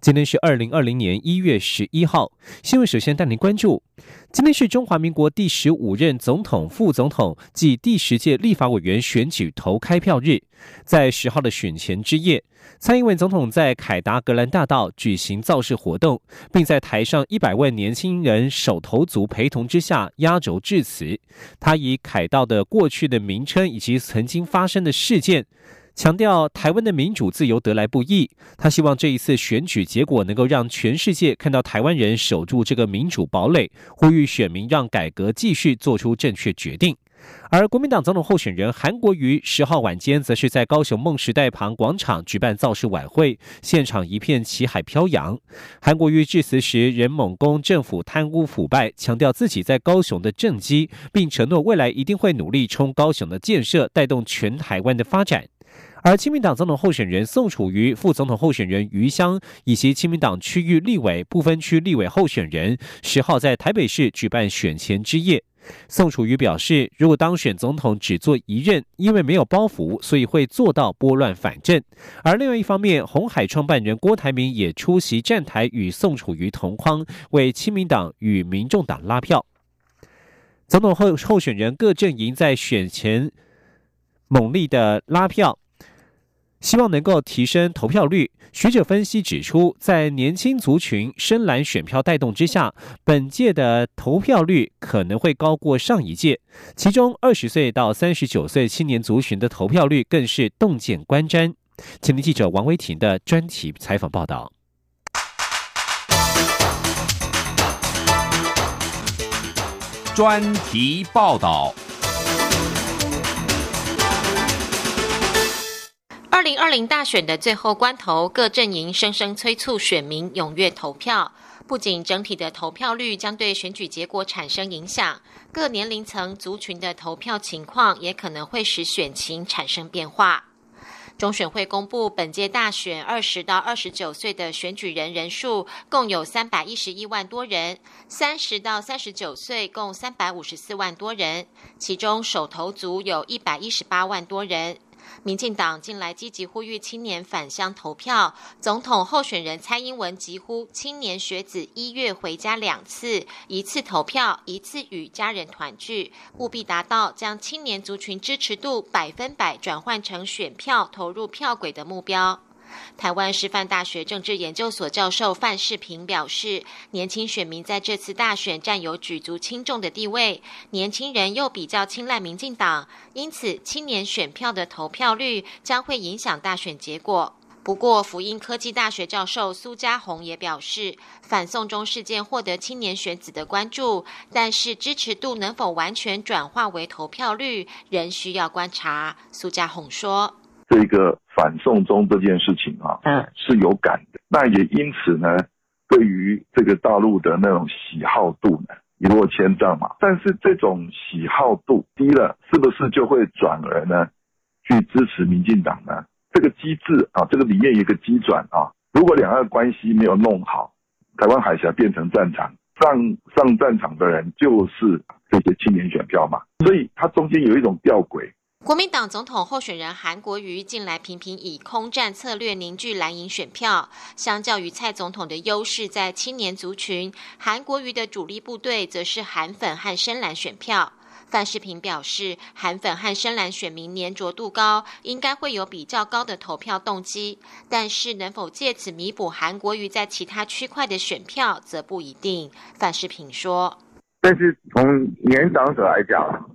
今天是二零二零年一月十一号，新闻首先带您关注。今天是中华民国第十五任总统、副总统暨第十届立法委员选举投开票日，在十号的选前之夜，蔡英文总统在凯达格兰大道举行造势活动，并在台上一百万年轻人手头族陪同之下压轴致辞。他以凯道的过去的名称以及曾经发生的事件。强调台湾的民主自由得来不易，他希望这一次选举结果能够让全世界看到台湾人守住这个民主堡垒，呼吁选民让改革继续做出正确决定。而国民党总统候选人韩国瑜十号晚间则是在高雄梦时代旁广场举办造势晚会，现场一片旗海飘扬。韩国瑜致辞时仍猛攻政府贪污腐败，强调自己在高雄的政绩，并承诺未来一定会努力冲高雄的建设，带动全台湾的发展。而亲民党总统候选人宋楚瑜、副总统候选人余香以及亲民党区域立委不分区立委候选人十号在台北市举办选前之夜。宋楚瑜表示，如果当选总统只做一任，因为没有包袱，所以会做到拨乱反正。而另外一方面，红海创办人郭台铭也出席站台与宋楚瑜同框，为亲民党与民众党拉票。总统候候选人各阵营在选前猛力的拉票。希望能够提升投票率。学者分析指出，在年轻族群深蓝选票带动之下，本届的投票率可能会高过上一届。其中，二十岁到三十九岁青年族群的投票率更是洞见观瞻。请听记者王维婷的专题采访报道。专题报道。二零二零大选的最后关头，各阵营声声催促选民踊跃投票。不仅整体的投票率将对选举结果产生影响，各年龄层族群的投票情况也可能会使选情产生变化。中选会公布，本届大选二十到二十九岁的选举人人数共有三百一十一万多人，三十到三十九岁共三百五十四万多人，其中手头族有一百一十八万多人。民进党近来积极呼吁青年返乡投票，总统候选人蔡英文疾呼青年学子一月回家两次，一次投票，一次与家人团聚，务必达到将青年族群支持度百分百转换成选票投入票轨的目标。台湾师范大学政治研究所教授范世平表示，年轻选民在这次大选占有举足轻重的地位，年轻人又比较青睐民进党，因此青年选票的投票率将会影响大选结果。不过，福音科技大学教授苏家宏也表示，反送中事件获得青年选子的关注，但是支持度能否完全转化为投票率，仍需要观察。苏家宏说。这个反送中这件事情啊，嗯，是有感的。那也因此呢，对于这个大陆的那种喜好度呢，一落千丈嘛。但是这种喜好度低了，是不是就会转而呢，去支持民进党呢？这个机制啊，这个里面有一个机转啊。如果两岸关系没有弄好，台湾海峡变成战场，上上战场的人就是这些青年选票嘛。所以它中间有一种吊诡。国民党总统候选人韩国瑜近来频频以空战策略凝聚蓝营选票，相较于蔡总统的优势在青年族群，韩国瑜的主力部队则是韩粉和深蓝选票。范世平表示，韩粉和深蓝选民粘着度高，应该会有比较高的投票动机，但是能否借此弥补韩国瑜在其他区块的选票，则不一定。范世平说：“但是从年长者来讲。”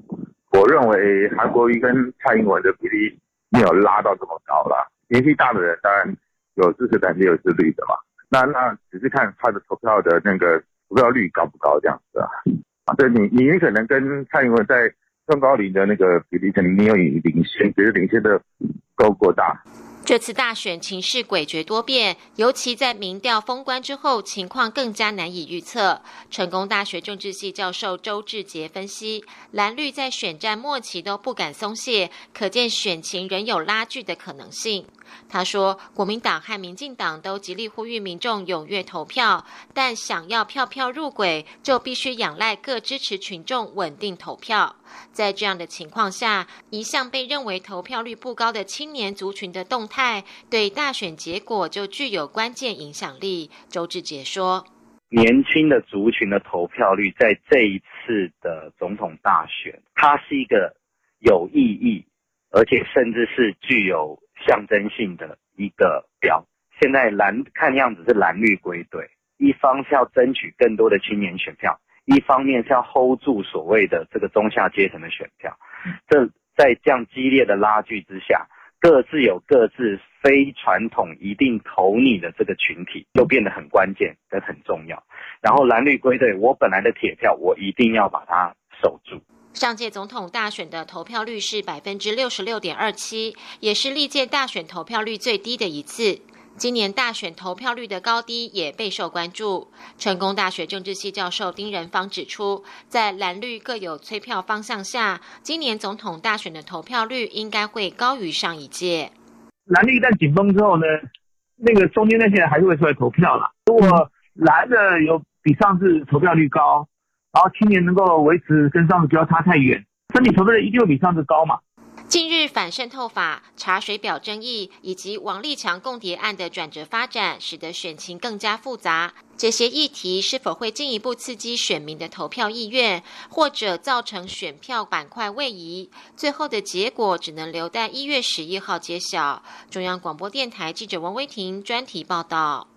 我认为韩国瑜跟蔡英文的比例没有拉到这么高了。年纪大的人当然有支持感，也有自律的嘛。那那只是看他的投票的那个投票率高不高这样子啊。啊，对你，你可能跟蔡英文在中高龄的那个比例可能没有领先，只是领先的够过大。这次大选情势诡谲多变，尤其在民调封关之后，情况更加难以预测。成功大学政治系教授周志杰分析，蓝绿在选战末期都不敢松懈，可见选情仍有拉锯的可能性。他说，国民党和民进党都极力呼吁民众踊跃投票，但想要票票入轨，就必须仰赖各支持群众稳定投票。在这样的情况下，一向被认为投票率不高的青年族群的动态，对大选结果就具有关键影响力。周志杰说：“年轻的族群的投票率在这一次的总统大选，它是一个有意义，而且甚至是具有。”象征性的一个标，现在蓝看样子是蓝绿归队，一方是要争取更多的青年选票，一方面是要 hold 住所谓的这个中下阶层的选票。这在这样激烈的拉锯之下，各自有各自非传统一定投你的这个群体，就变得很关键，跟很重要。然后蓝绿归队，我本来的铁票，我一定要把它守住。上届总统大选的投票率是百分之六十六点二七，也是历届大选投票率最低的一次。今年大选投票率的高低也备受关注。成功大学政治系教授丁仁芳指出，在蓝绿各有催票方向下，今年总统大选的投票率应该会高于上一届。蓝绿一旦紧绷之后呢，那个中间那些人还是会出来投票了。如果蓝的有比上次投票率高。然后青年能够维持跟上次不要差太远，身体投票率一定会比上次高嘛。近日反渗透法、查水表争议以及王立强共谍案的转折发展，使得选情更加复杂。这些议题是否会进一步刺激选民的投票意愿，或者造成选票板块位移？最后的结果只能留待一月十一号揭晓。中央广播电台记者王威婷专题报道。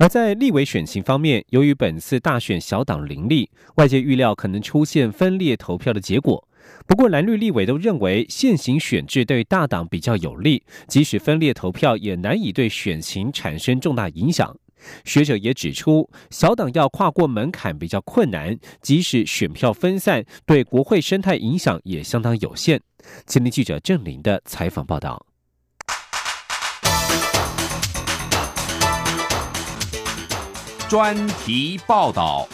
而在立委选情方面，由于本次大选小党林立，外界预料可能出现分裂投票的结果。不过，蓝绿立委都认为现行选制对大党比较有利，即使分裂投票也难以对选情产生重大影响。学者也指出，小党要跨过门槛比较困难，即使选票分散，对国会生态影响也相当有限。今天记者郑林的采访报道。专题报道。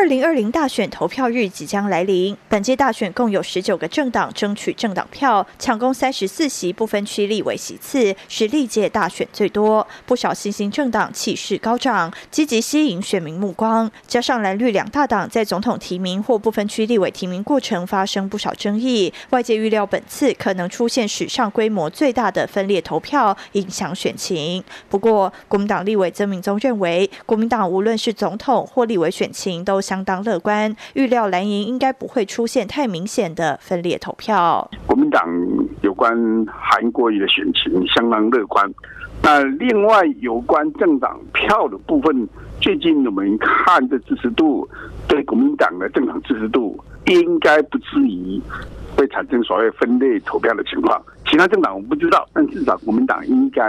二零二零大选投票日即将来临，本届大选共有十九个政党争取政党票，抢攻三十四席不分区立委席次，是历届大选最多。不少新兴政党气势高涨，积极吸引选民目光。加上蓝绿两大党在总统提名或不分区立委提名过程发生不少争议，外界预料本次可能出现史上规模最大的分裂投票，影响选情。不过，国民党立委曾明宗认为，国民党无论是总统或立委选情都。相当乐观，预料蓝营应该不会出现太明显的分裂投票。国民党有关韩国瑜的选情相当乐观，那另外有关政党票的部分，最近我们看的支持度，对国民党的政党支持度应该不至于会产生所谓分裂投票的情况。其他政党我不知道，但至少国民党应该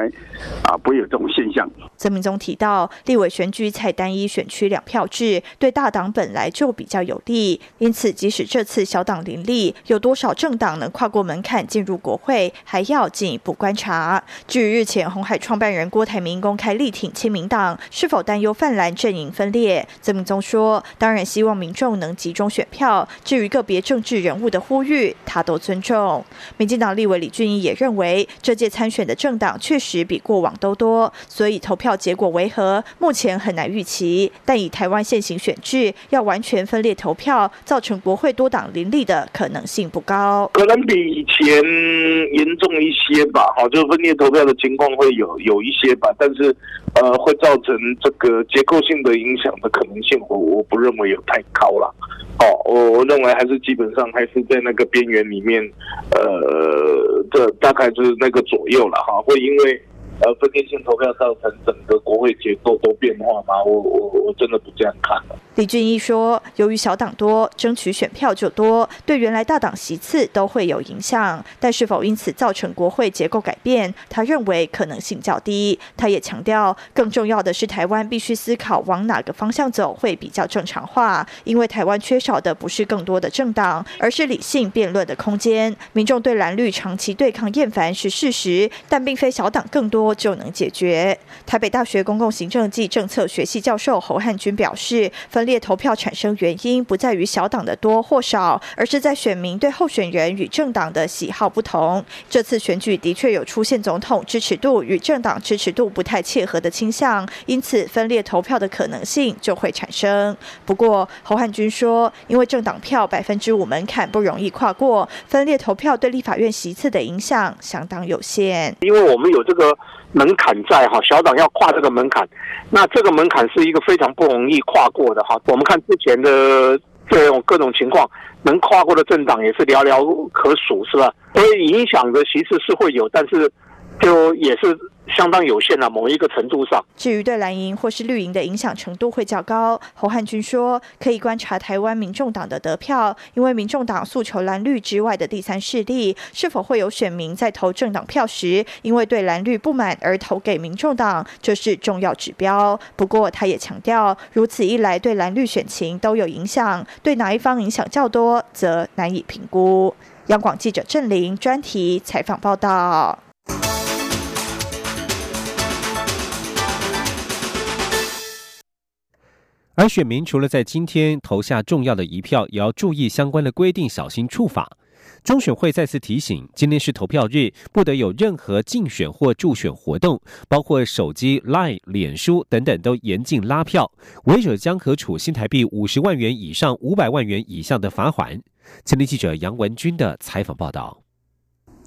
啊不会有这种现象。曾明宗提到，立委选举采单一选区两票制，对大党本来就比较有利，因此即使这次小党林立，有多少政党能跨过门槛进入国会，还要进一步观察。至于日前红海创办人郭台铭公开力挺亲民党，是否担忧泛蓝阵营分裂？曾明宗说，当然希望民众能集中选票，至于个别政治人物的呼吁，他都尊重。民进党立委李俊。也认为这届参选的政党确实比过往都多，所以投票结果为何，目前很难预期。但以台湾现行选制，要完全分裂投票，造成国会多党林立的可能性不高。可能比以前严重一些吧，好，就分裂投票的情况会有有一些吧，但是呃，会造成这个结构性的影响的可能性，我我不认为有太高了。哦，我我认为还是基本上还是在那个边缘里面，呃，这大概就是那个左右了哈。会因为呃分裂性投票造成整个国会结构都变化吗？我我我真的不这样看。李俊一说：“由于小党多，争取选票就多，对原来大党席次都会有影响。但是否因此造成国会结构改变，他认为可能性较低。他也强调，更重要的是台湾必须思考往哪个方向走会比较正常化，因为台湾缺少的不是更多的政党，而是理性辩论的空间。民众对蓝绿长期对抗厌烦是事实，但并非小党更多就能解决。”台北大学公共行政暨政策学系教授侯汉军表示。分裂投票产生原因不在于小党的多或少，而是在选民对候选人与政党的喜好不同。这次选举的确有出现总统支持度与政党支持度不太切合的倾向，因此分裂投票的可能性就会产生。不过侯汉军说，因为政党票百分之五门槛不容易跨过，分裂投票对立法院席次的影响相当有限。因为我们有这个。门槛在哈，小党要跨这个门槛，那这个门槛是一个非常不容易跨过的哈。我们看之前的这种各种情况，能跨过的政党也是寥寥可数，是吧？所以影响的其实是会有，但是就也是。相当有限了，某一个程度上。至于对蓝营或是绿营的影响程度会较高，侯汉军说，可以观察台湾民众党的得票，因为民众党诉求蓝绿之外的第三势力，是否会有选民在投政党票时，因为对蓝绿不满而投给民众党，这是重要指标。不过他也强调，如此一来对蓝绿选情都有影响，对哪一方影响较多，则难以评估。央广记者郑玲专题采访报道。而选民除了在今天投下重要的一票，也要注意相关的规定，小心触法。中选会再次提醒，今天是投票日，不得有任何竞选或助选活动，包括手机、Line、脸书等等，都严禁拉票，违者将可处新台币五十万元以上五百万元以下的罚款。前天记者杨文军的采访报道。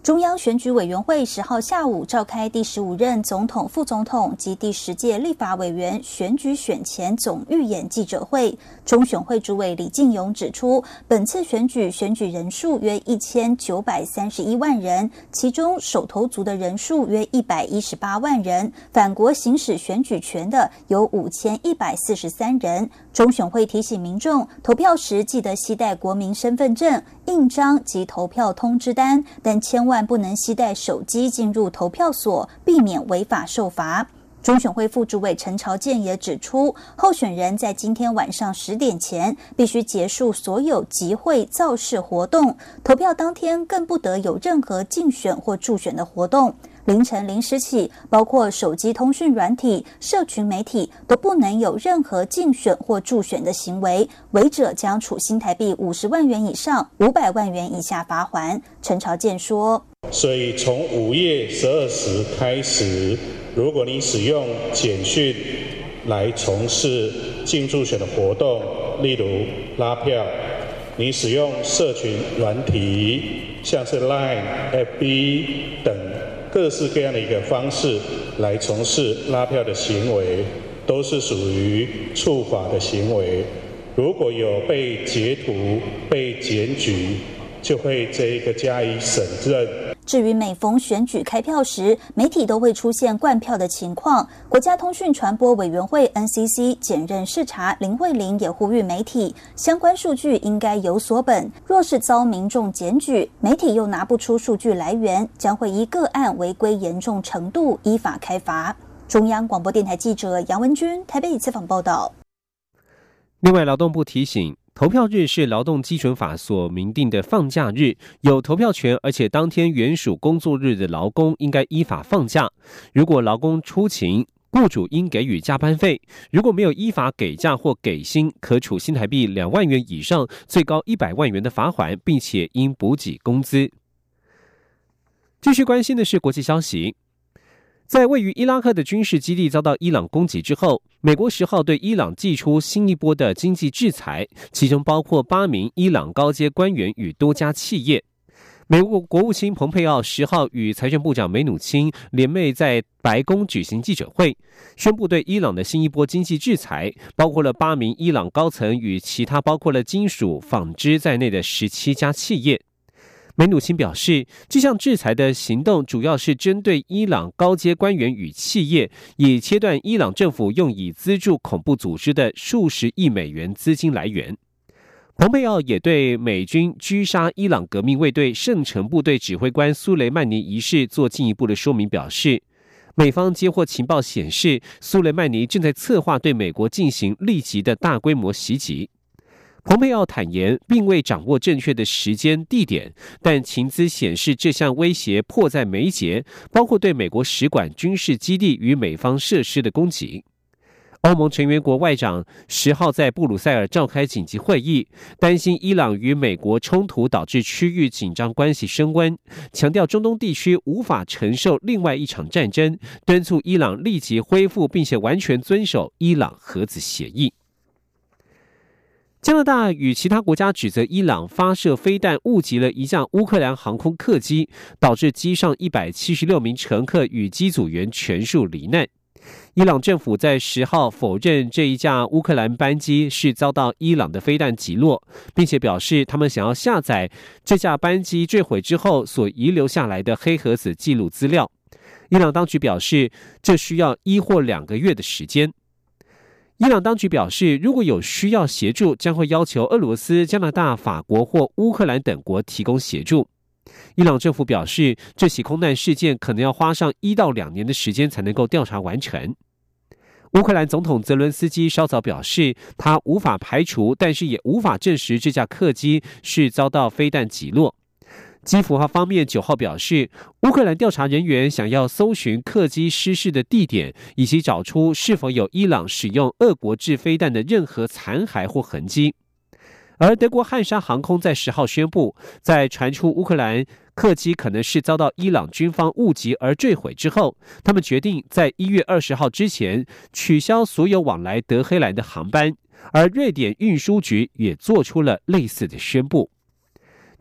中央选举委员会十号下午召开第十五任总统、副总统及第十届立法委员选举选前总预演记者会。中选会主委李进勇指出，本次选举选举人数约一千九百三十一万人，其中手头族的人数约一百一十八万人，反国行使选举权的有五千一百四十三人。中选会提醒民众，投票时记得携带国民身份证、印章及投票通知单，但千万万不能携带手机进入投票所，避免违法受罚。中选会副主委陈朝建也指出，候选人在今天晚上十点前必须结束所有集会造势活动，投票当天更不得有任何竞选或助选的活动。凌晨零时起，包括手机通讯软体、社群媒体都不能有任何竞选或助选的行为，违者将处新台币五十万元以上五百万元以下罚款。陈朝健说：“所以从午夜十二时开始，如果你使用简讯来从事竞助选的活动，例如拉票，你使用社群软体，像是 Line、FB 等。”各式各样的一个方式来从事拉票的行为，都是属于触法的行为。如果有被截图、被检举，就会这一个加以审证。至于每逢选举开票时，媒体都会出现灌票的情况。国家通讯传播委员会 NCC 检任视察林慧玲也呼吁媒体，相关数据应该有所本。若是遭民众检举，媒体又拿不出数据来源，将会依个案违规严重程度依法开罚。中央广播电台记者杨文君台北采访报道。另外，劳动部提醒。投票日是劳动基准法所明定的放假日，有投票权，而且当天原属工作日的劳工应该依法放假。如果劳工出勤，雇主应给予加班费。如果没有依法给假或给薪，可处新台币两万元以上最高一百万元的罚款，并且应补给工资。继续关心的是国际消息。在位于伊拉克的军事基地遭到伊朗攻击之后，美国十号对伊朗寄出新一波的经济制裁，其中包括八名伊朗高阶官员与多家企业。美国国务卿蓬佩奥十号与财政部长梅努钦联袂在白宫举行记者会，宣布对伊朗的新一波经济制裁，包括了八名伊朗高层与其他包括了金属、纺织在内的十七家企业。梅努钦表示，这项制裁的行动主要是针对伊朗高阶官员与企业，以切断伊朗政府用以资助恐怖组织的数十亿美元资金来源。蓬佩奥也对美军狙杀伊朗革命卫队圣城部队指挥官苏雷曼尼一事做进一步的说明，表示，美方接获情报显示，苏雷曼尼正在策划对美国进行立即的大规模袭击。蓬佩奥坦言，并未掌握正确的时间地点，但情资显示这项威胁迫在眉睫，包括对美国使馆、军事基地与美方设施的攻击。欧盟成员国外长十号在布鲁塞尔召开紧急会议，担心伊朗与美国冲突导致区域紧张关系升温，强调中东地区无法承受另外一场战争，敦促伊朗立即恢复并且完全遵守伊朗核子协议。加拿大与其他国家指责伊朗发射飞弹误击了一架乌克兰航空客机，导致机上一百七十六名乘客与机组员全数罹难。伊朗政府在十号否认这一架乌克兰班机是遭到伊朗的飞弹击落，并且表示他们想要下载这架班机坠毁之后所遗留下来的黑盒子记录资料。伊朗当局表示，这需要一或两个月的时间。伊朗当局表示，如果有需要协助，将会要求俄罗斯、加拿大、法国或乌克兰等国提供协助。伊朗政府表示，这起空难事件可能要花上一到两年的时间才能够调查完成。乌克兰总统泽伦斯基稍早表示，他无法排除，但是也无法证实这架客机是遭到飞弹击落。基辅号方面九号表示，乌克兰调查人员想要搜寻客机失事的地点，以及找出是否有伊朗使用俄国制飞弹的任何残骸或痕迹。而德国汉莎航空在十号宣布，在传出乌克兰客机可能是遭到伊朗军方误击而坠毁之后，他们决定在一月二十号之前取消所有往来德黑兰的航班。而瑞典运输局也做出了类似的宣布。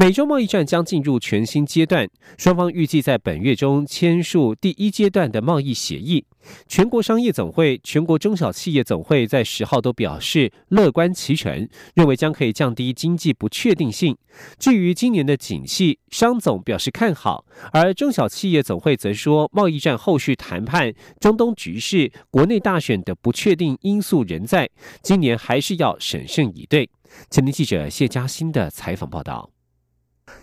美洲贸易战将进入全新阶段，双方预计在本月中签署第一阶段的贸易协议。全国商业总会、全国中小企业总会在十号都表示乐观其成，认为将可以降低经济不确定性。至于今年的景气，商总表示看好，而中小企业总会则说，贸易战后续谈判、中东局势、国内大选的不确定因素仍在，今年还是要审慎以对。前天记者谢嘉欣的采访报道。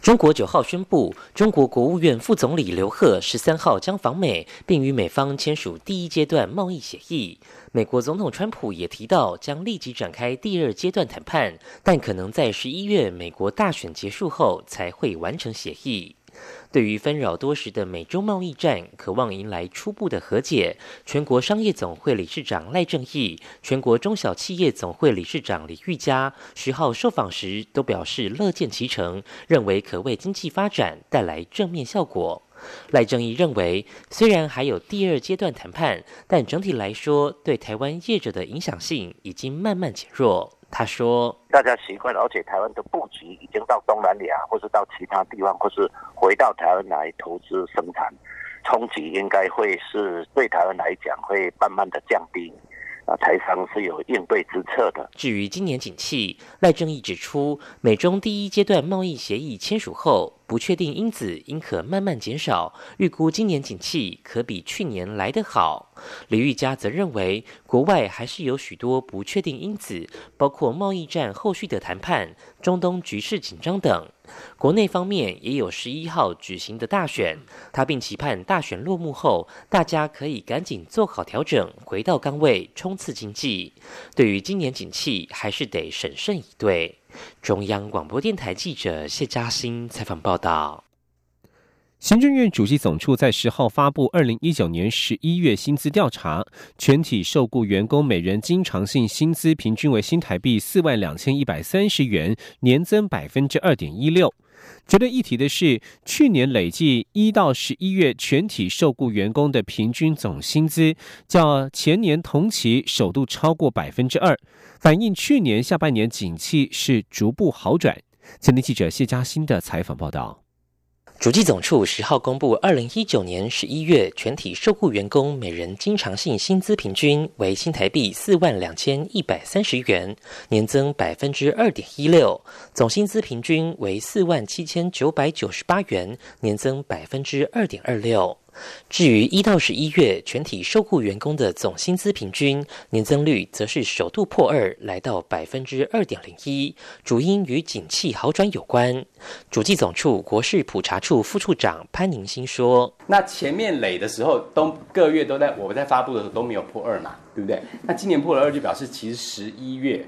中国九号宣布，中国国务院副总理刘鹤十三号将访美，并与美方签署第一阶段贸易协议。美国总统川普也提到，将立即展开第二阶段谈判，但可能在十一月美国大选结束后才会完成协议。对于纷扰多时的美洲贸易战，渴望迎来初步的和解。全国商业总会理事长赖正义、全国中小企业总会理事长李玉佳十号受访时都表示乐见其成，认为可为经济发展带来正面效果。赖正义认为，虽然还有第二阶段谈判，但整体来说，对台湾业者的影响性已经慢慢减弱。他说：“大家习惯了，而且台湾的布局已经到东南亚，或是到其他地方，或是回到台湾来投资生产，冲击应该会是对台湾来讲会慢慢的降低。啊，台商是有应对之策的。至于今年景气，赖正义指出，美中第一阶段贸易协议签署后。”不确定因子应可慢慢减少，预估今年景气可比去年来得好。李玉佳则认为，国外还是有许多不确定因子，包括贸易战后续的谈判、中东局势紧张等。国内方面也有十一号举行的大选，他并期盼大选落幕后，大家可以赶紧做好调整，回到岗位冲刺经济。对于今年景气，还是得审慎以对。中央广播电台记者谢嘉欣采访报道：行政院主席总处在十号发布二零一九年十一月薪资调查，全体受雇员工每人经常性薪资平均为新台币四万两千一百三十元，年增百分之二点一六。值得一提的是，去年累计一到十一月全体受雇员工的平均总薪资，较前年同期首度超过百分之二，反映去年下半年景气是逐步好转。前天记者谢嘉欣的采访报道。主计总处十号公布，二零一九年十一月全体受雇员工每人经常性薪资平均为新台币四万两千一百三十元，年增百分之二点一六；总薪资平均为四万七千九百九十八元，年增百分之二点二六。至于一到十一月全体受雇员工的总薪资平均年增率，则是首度破二，来到百分之二点零一，主因与景气好转有关。主计总处国事普查处副处长潘宁新说：“那前面累的时候，都各月都在我们在发布的时候都没有破二嘛，对不对？那今年破了二，就表示其实十一月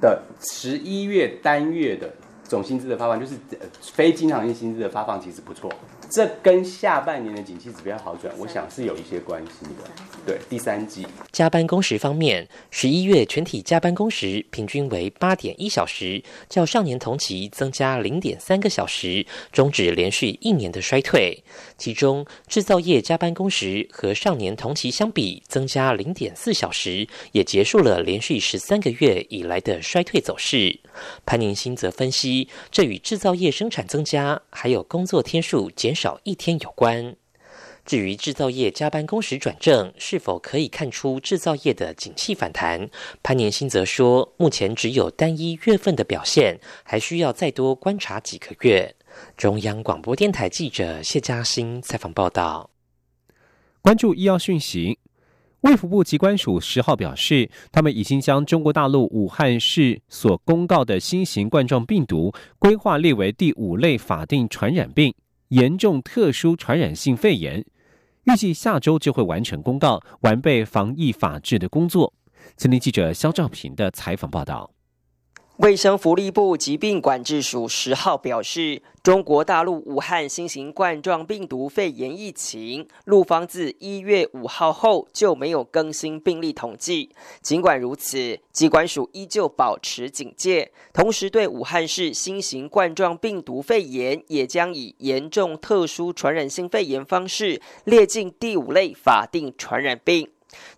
的十一月单月的总薪资的发放，就是非经常性薪资的发放，其实不错。”这跟下半年的景气指标好转，我想是有一些关系的。对，第三季加班工时方面，十一月全体加班工时平均为八点一小时，较上年同期增加零点三个小时，终止连续一年的衰退。其中制造业加班工时和上年同期相比增加零点四小时，也结束了连续十三个月以来的衰退走势。潘宁新则分析，这与制造业生产增加，还有工作天数减少一天有关。至于制造业加班工时转正是否可以看出制造业的景气反弹，潘年新则说，目前只有单一月份的表现，还需要再多观察几个月。中央广播电台记者谢嘉欣采访报道。关注医药讯息。卫福部机关署十号表示，他们已经将中国大陆武汉市所公告的新型冠状病毒规划列为第五类法定传染病——严重特殊传染性肺炎。预计下周就会完成公告，完备防疫法制的工作。森林记者肖兆平的采访报道。卫生福利部疾病管制署十号表示，中国大陆武汉新型冠状病毒肺炎疫情，陆方自一月五号后就没有更新病例统计。尽管如此，机关署依旧保持警戒，同时对武汉市新型冠状病毒肺炎也将以严重特殊传染性肺炎方式列进第五类法定传染病。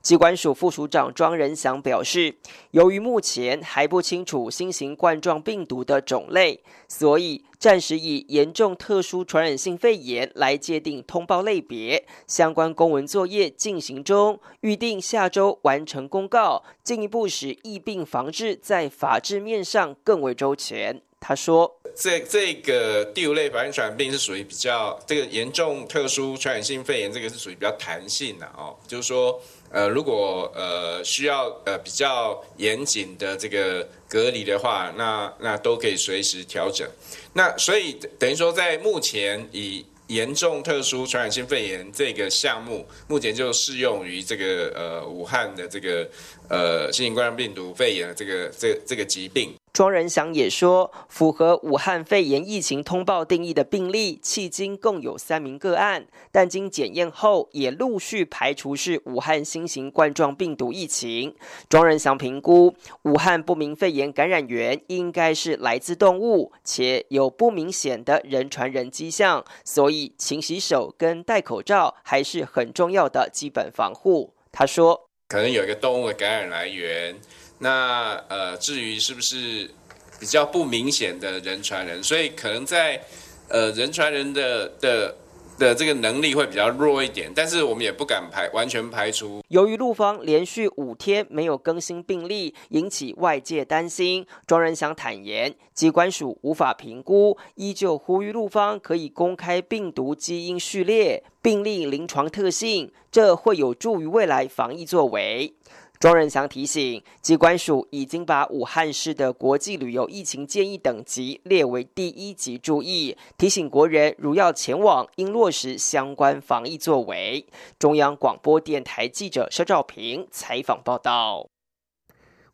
机关署副署长庄仁祥表示，由于目前还不清楚新型冠状病毒的种类，所以暂时以严重特殊传染性肺炎来界定通报类别。相关公文作业进行中，预定下周完成公告，进一步使疫病防治在法制面上更为周全。他说：“这这个第五类法定传染病是属于比较这个严重特殊传染性肺炎，这个是属于比较弹性的哦，就是说。”呃，如果呃需要呃比较严谨的这个隔离的话，那那都可以随时调整。那所以等于说，在目前以严重特殊传染性肺炎这个项目，目前就适用于这个呃武汉的这个呃新型冠状病毒肺炎的这个这这个疾病。庄仁祥也说，符合武汉肺炎疫情通报定义的病例，迄今共有三名个案，但经检验后也陆续排除是武汉新型冠状病毒疫情。庄仁祥评估，武汉不明肺炎感染源应该是来自动物，且有不明显的人传人迹象，所以勤洗手跟戴口罩还是很重要的基本防护。他说，可能有一个动物的感染来源。那呃，至于是不是比较不明显的人传人，所以可能在呃人传人的的的这个能力会比较弱一点，但是我们也不敢排完全排除。由于陆方连续五天没有更新病例，引起外界担心。庄仁祥坦言，机关署无法评估，依旧呼吁陆方可以公开病毒基因序列、病例临床特性，这会有助于未来防疫作为。庄仁祥提醒，机关署已经把武汉市的国际旅游疫情建议等级列为第一级注意，提醒国人如要前往，应落实相关防疫作为。中央广播电台记者肖兆平采访报道。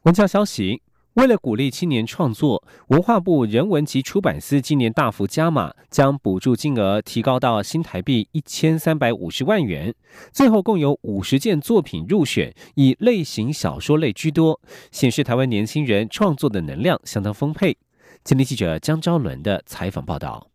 文教消息。为了鼓励青年创作，文化部人文及出版司今年大幅加码，将补助金额提高到新台币一千三百五十万元。最后共有五十件作品入选，以类型小说类居多，显示台湾年轻人创作的能量相当丰沛。今天记者江昭伦的采访报道。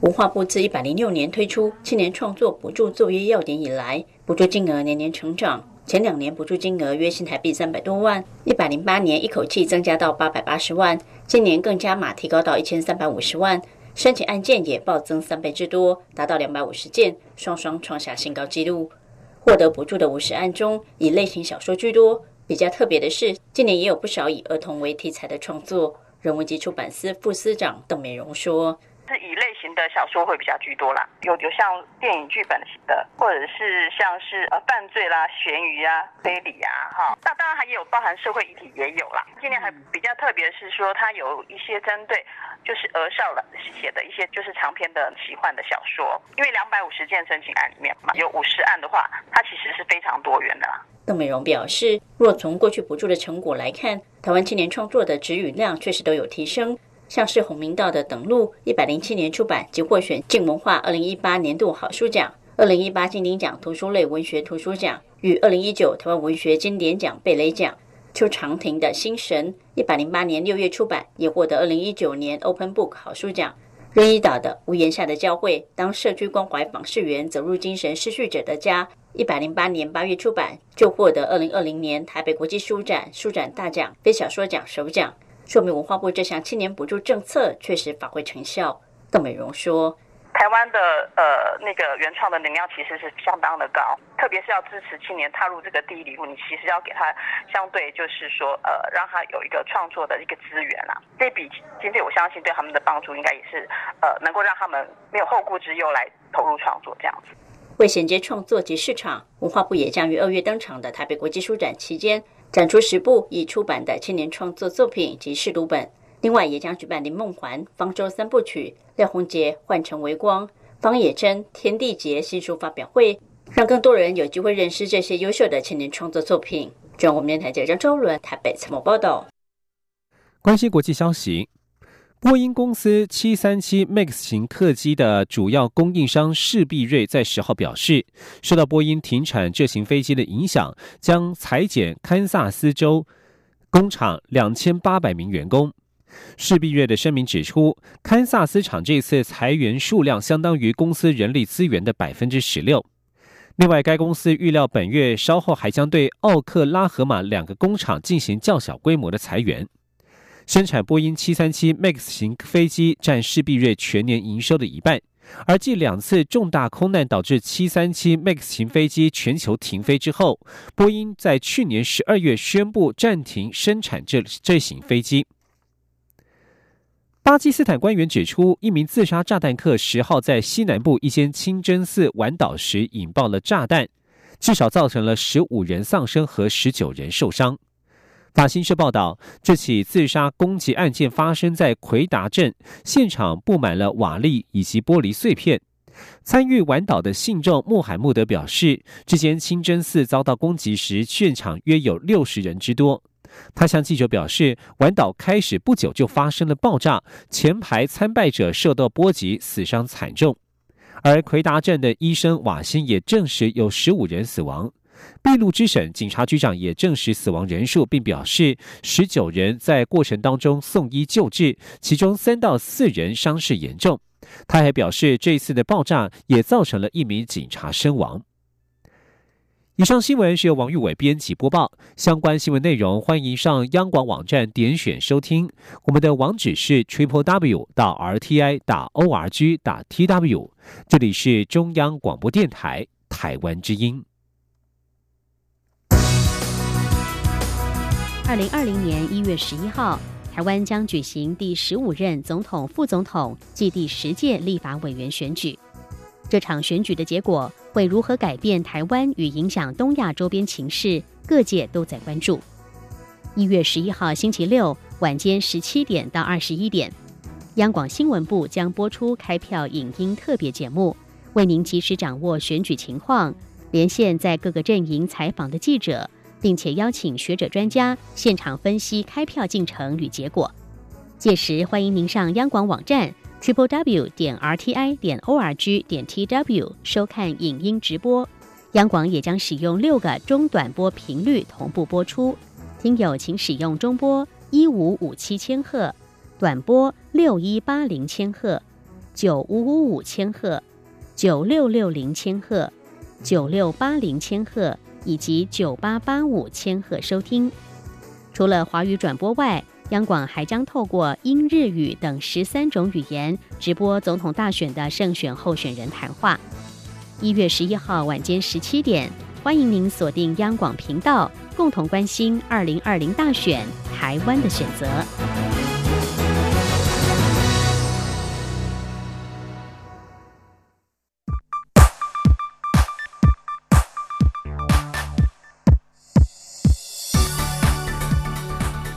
文化部自一百零六年推出青年创作补助作业要点以来，补助金额年年成长。前两年补助金额约新台币三百多万，一百零八年一口气增加到八百八十万，今年更加码提高到一千三百五十万，申请案件也暴增三倍之多，达到两百五十件，双双创下新高纪录。获得补助的五十案中，以类型小说居多。比较特别的是，今年也有不少以儿童为题材的创作。人文及出版司副司长邓美荣说。是以类的小说会比较居多啦，有有像电影剧本的，或者是像是呃犯罪啦、悬疑啊、推理啊，哈。那当然还有包含社会议题也有啦。今年还比较特别是说，它有一些针对就是儿少了写的一些就是长篇的奇幻的小说，因为两百五十件申请案里面嘛，有五十案的话，它其实是非常多元的啦。邓美荣表示，若从过去补助的成果来看，台湾青年创作的质与量确实都有提升。像是洪明道的《等路》，一百零七年出版及获选静文化二零一八年度好书奖、二零一八金鼎奖图书类文学图书奖与二零一九台湾文学经典奖贝雷奖。邱长廷的《心神》，一百零八年六月出版，也获得二零一九年 Open Book 好书奖。任一岛的《屋檐下的教会》，当社区关怀访视员走入精神失序者的家，一百零八年八月出版，就获得二零二零年台北国际书展书展大奖非小说奖首奖。说明文化部这项青年补助政策确实发挥成效。邓美荣说：“台湾的呃那个原创的能量其实是相当的高，特别是要支持青年踏入这个第一领域，你其实要给他相对就是说呃让他有一个创作的一个资源啦。这笔经费我相信对他们的帮助应该也是呃能够让他们没有后顾之忧来投入创作这样子。为衔接创作及市场，文化部也将于二月登场的台北国际书展期间。”展出十部已出版的青年创作作品及试读本，另外也将举办林梦环、方舟三部曲、廖鸿杰、幻城微光、方野真、天地杰新书发表会，让更多人有机会认识这些优秀的青年创作作品。中央我们电台记者张周伦台北采访报道。关心国际消息。波音公司737 MAX 型客机的主要供应商世必瑞在十号表示，受到波音停产这型飞机的影响，将裁减堪萨斯州工厂两千八百名员工。世必瑞的声明指出，堪萨斯厂这次裁员数量相当于公司人力资源的百分之十六。另外，该公司预料本月稍后还将对奥克拉荷马两个工厂进行较小规模的裁员。生产波音737 MAX 型飞机占世必瑞全年营收的一半，而继两次重大空难导致737 MAX 型飞机全球停飞之后，波音在去年十二月宣布暂停生产这这型飞机。巴基斯坦官员指出，一名自杀炸弹客十号在西南部一间清真寺玩岛时引爆了炸弹，至少造成了十五人丧生和十九人受伤。法新社报道，这起自杀攻击案件发生在奎达镇，现场布满了瓦砾以及玻璃碎片。参与玩岛的信众穆罕默德表示，这间清真寺遭到攻击时，现场约有六十人之多。他向记者表示，玩岛开始不久就发生了爆炸，前排参拜者受到波及，死伤惨重。而奎达镇的医生瓦辛也证实有十五人死亡。闭路之省，警察局长也证实死亡人数，并表示十九人在过程当中送医救治，其中三到四人伤势严重。他还表示，这次的爆炸也造成了一名警察身亡。以上新闻是由王玉伟编辑播报，相关新闻内容欢迎上央广网站点选收听。我们的网址是 triple w 到 r t i 打 o r g 打 t w。这里是中央广播电台台湾之音。二零二零年一月十一号，台湾将举行第十五任总统、副总统暨第十届立法委员选举。这场选举的结果会如何改变台湾与影响东亚周边情势，各界都在关注。一月十一号星期六晚间十七点到二十一点，央广新闻部将播出开票影音特别节目，为您及时掌握选举情况。连线在各个阵营采访的记者。并且邀请学者专家现场分析开票进程与结果。届时欢迎您上央广网站 triple w 点 r t i 点 o r g 点 t w 收看影音直播。央广也将使用六个中短波频率同步播出，听友请使用中波一五五七千赫。短波六一八零千赫、九五五五千赫、九六六零千赫、九六八零千赫以及九八八五千赫收听。除了华语转播外，央广还将透过英、日语等十三种语言直播总统大选的胜选候选人谈话。一月十一号晚间十七点，欢迎您锁定央广频道，共同关心二零二零大选台湾的选择。